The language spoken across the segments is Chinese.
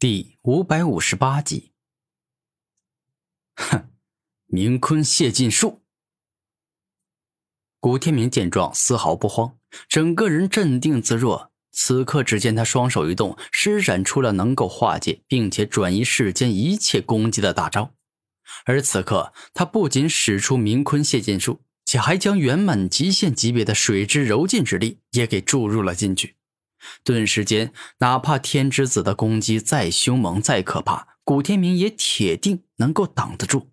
第五百五十八集。哼，明坤谢尽术。古天明见状，丝毫不慌，整个人镇定自若。此刻，只见他双手一动，施展出了能够化解并且转移世间一切攻击的大招。而此刻，他不仅使出明坤谢剑术，且还将圆满极限级别的水之柔劲之力也给注入了进去。顿时间，哪怕天之子的攻击再凶猛、再可怕，古天明也铁定能够挡得住。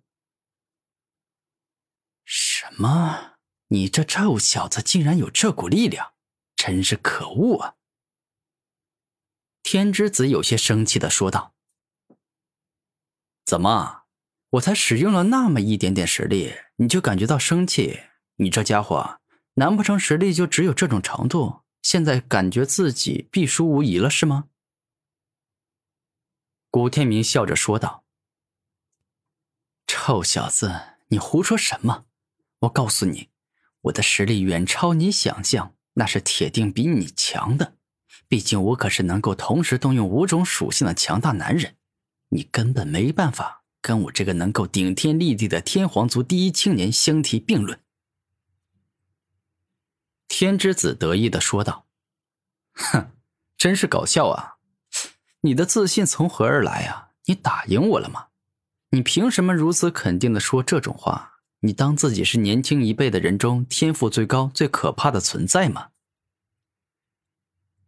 什么？你这臭小子竟然有这股力量，真是可恶啊！天之子有些生气的说道：“怎么，我才使用了那么一点点实力，你就感觉到生气？你这家伙，难不成实力就只有这种程度？”现在感觉自己必输无疑了，是吗？古天明笑着说道：“臭小子，你胡说什么？我告诉你，我的实力远超你想象，那是铁定比你强的。毕竟我可是能够同时动用五种属性的强大男人，你根本没办法跟我这个能够顶天立地的天皇族第一青年相提并论。”天之子得意的说道：“哼，真是搞笑啊！你的自信从何而来啊？你打赢我了吗？你凭什么如此肯定的说这种话？你当自己是年轻一辈的人中天赋最高、最可怕的存在吗？”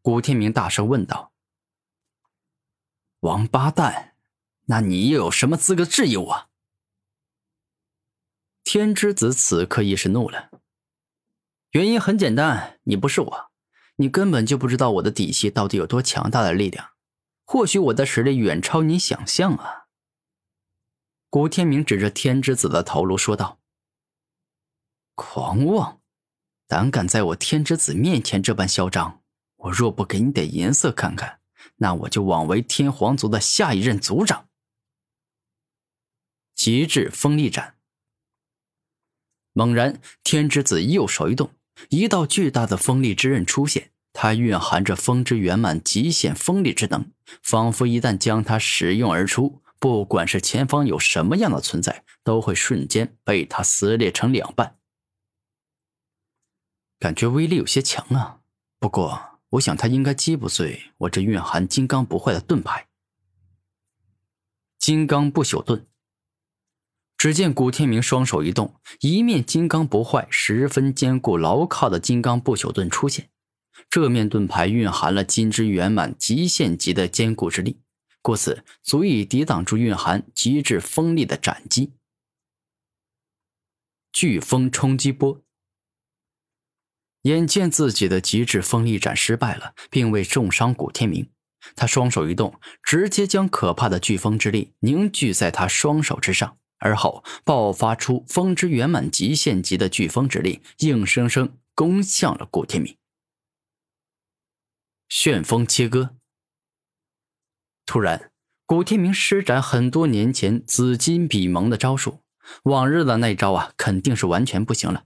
古天明大声问道：“王八蛋，那你又有什么资格质疑我？”天之子此刻亦是怒了。原因很简单，你不是我，你根本就不知道我的底细到底有多强大的力量。或许我的实力远超你想象啊！古天明指着天之子的头颅说道：“狂妄，胆敢在我天之子面前这般嚣张！我若不给你点颜色看看，那我就枉为天皇族的下一任族长。”极致锋利斩！猛然，天之子右手一动。一道巨大的锋利之刃出现，它蕴含着风之圆满极限锋利之能，仿佛一旦将它使用而出，不管是前方有什么样的存在，都会瞬间被它撕裂成两半。感觉威力有些强啊，不过我想它应该击不碎我这蕴含金刚不坏的盾牌——金刚不朽盾。只见古天明双手一动，一面金刚不坏、十分坚固牢靠的金刚不朽盾出现。这面盾牌蕴含了金之圆满极限级的坚固之力，故此足以抵挡住蕴含极致锋利的斩击。飓风冲击波。眼见自己的极致锋利斩失败了，并未重伤古天明，他双手一动，直接将可怕的飓风之力凝聚在他双手之上。而后爆发出风之圆满极限级的飓风之力，硬生生攻向了古天明。旋风切割。突然，古天明施展很多年前紫金比蒙的招数，往日的那招啊，肯定是完全不行了。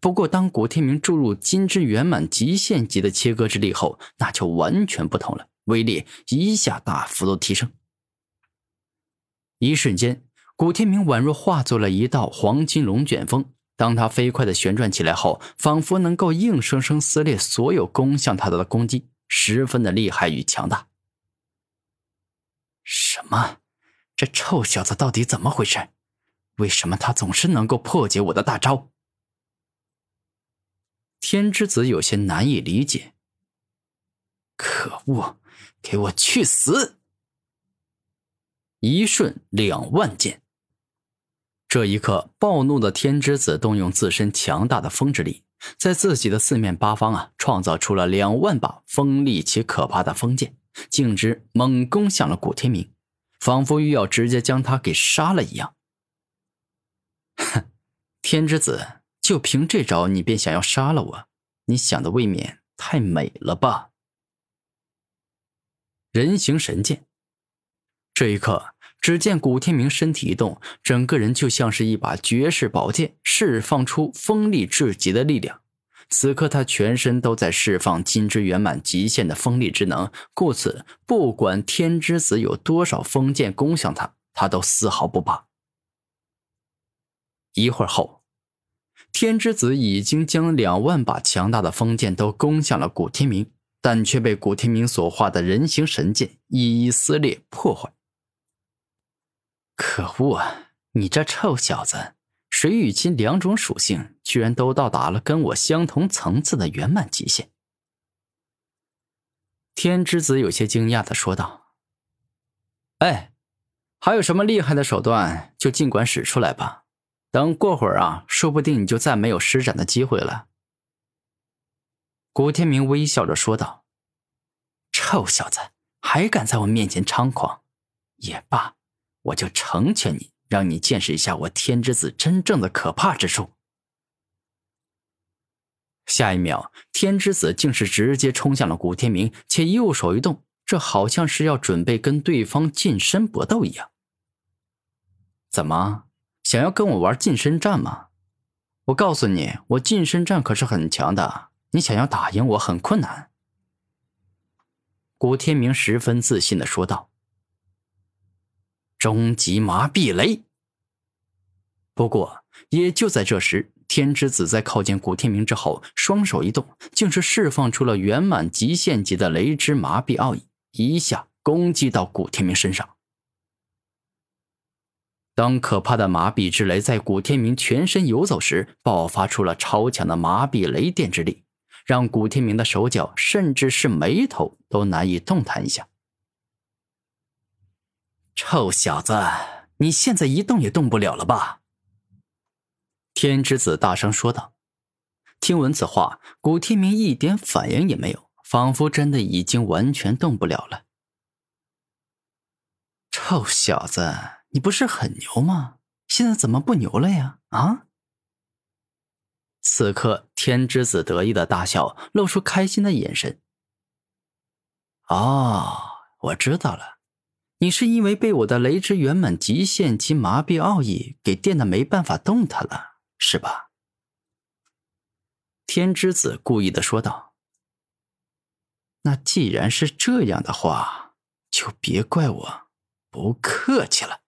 不过，当古天明注入金之圆满极限级的切割之力后，那就完全不同了，威力一下大幅度提升。一瞬间。古天明宛若化作了一道黄金龙卷风，当他飞快的旋转起来后，仿佛能够硬生生撕裂所有攻向他的攻击，十分的厉害与强大。什么？这臭小子到底怎么回事？为什么他总是能够破解我的大招？天之子有些难以理解。可恶！给我去死！一瞬两万剑。这一刻，暴怒的天之子动用自身强大的风之力，在自己的四面八方啊，创造出了两万把锋利且可怕的锋剑，径直猛攻向了古天明，仿佛欲要直接将他给杀了一样。哼，天之子，就凭这招，你便想要杀了我？你想的未免太美了吧？人形神剑，这一刻。只见古天明身体一动，整个人就像是一把绝世宝剑，释放出锋利至极的力量。此刻他全身都在释放金之圆满极限的锋利之能，故此不管天之子有多少锋剑攻向他，他都丝毫不怕。一会儿后，天之子已经将两万把强大的锋剑都攻向了古天明，但却被古天明所画的人形神剑一一撕裂破坏。可恶啊！你这臭小子！水与金两种属性居然都到达了跟我相同层次的圆满极限。天之子有些惊讶的说道：“哎，还有什么厉害的手段就尽管使出来吧。等过会儿啊，说不定你就再没有施展的机会了。”古天明微笑着说道：“臭小子，还敢在我面前猖狂？也罢，我就成全你。”让你见识一下我天之子真正的可怕之处。下一秒，天之子竟是直接冲向了古天明，且右手一动，这好像是要准备跟对方近身搏斗一样。怎么，想要跟我玩近身战吗？我告诉你，我近身战可是很强的，你想要打赢我很困难。古天明十分自信的说道。终极麻痹雷。不过，也就在这时，天之子在靠近古天明之后，双手一动，竟是释放出了圆满极限级的雷之麻痹奥义，一下攻击到古天明身上。当可怕的麻痹之雷在古天明全身游走时，爆发出了超强的麻痹雷电之力，让古天明的手脚甚至是眉头都难以动弹一下。臭小子，你现在一动也动不了了吧？天之子大声说道。听闻此话，古天明一点反应也没有，仿佛真的已经完全动不了了。臭小子，你不是很牛吗？现在怎么不牛了呀？啊！此刻，天之子得意的大笑，露出开心的眼神。哦，我知道了。你是因为被我的雷之圆满极限及麻痹奥义给电的没办法动弹了，是吧？天之子故意的说道。那既然是这样的话，就别怪我不客气了。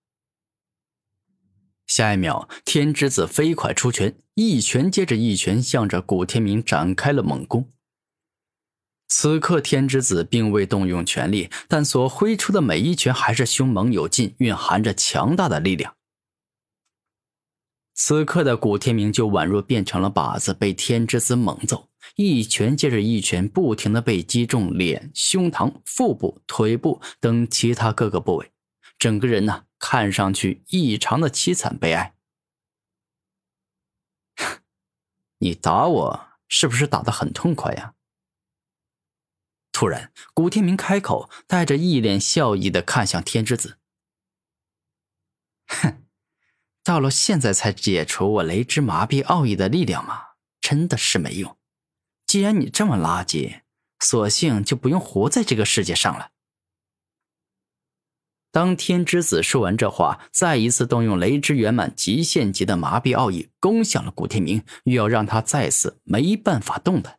下一秒，天之子飞快出拳，一拳接着一拳，向着古天明展开了猛攻。此刻，天之子并未动用全力，但所挥出的每一拳还是凶猛有劲，蕴含着强大的力量。此刻的古天明就宛若变成了靶子，被天之子猛揍，一拳接着一拳，不停的被击中脸、胸膛、腹部、腿部等其他各个部位，整个人呢，看上去异常的凄惨悲哀。你打我是不是打的很痛快呀？突然，古天明开口，带着一脸笑意的看向天之子：“哼，到了现在才解除我雷之麻痹奥义的力量吗？真的是没用。既然你这么垃圾，索性就不用活在这个世界上了。”当天之子说完这话，再一次动用雷之圆满极限级的麻痹奥义，攻向了古天明，欲要让他再次没办法动弹。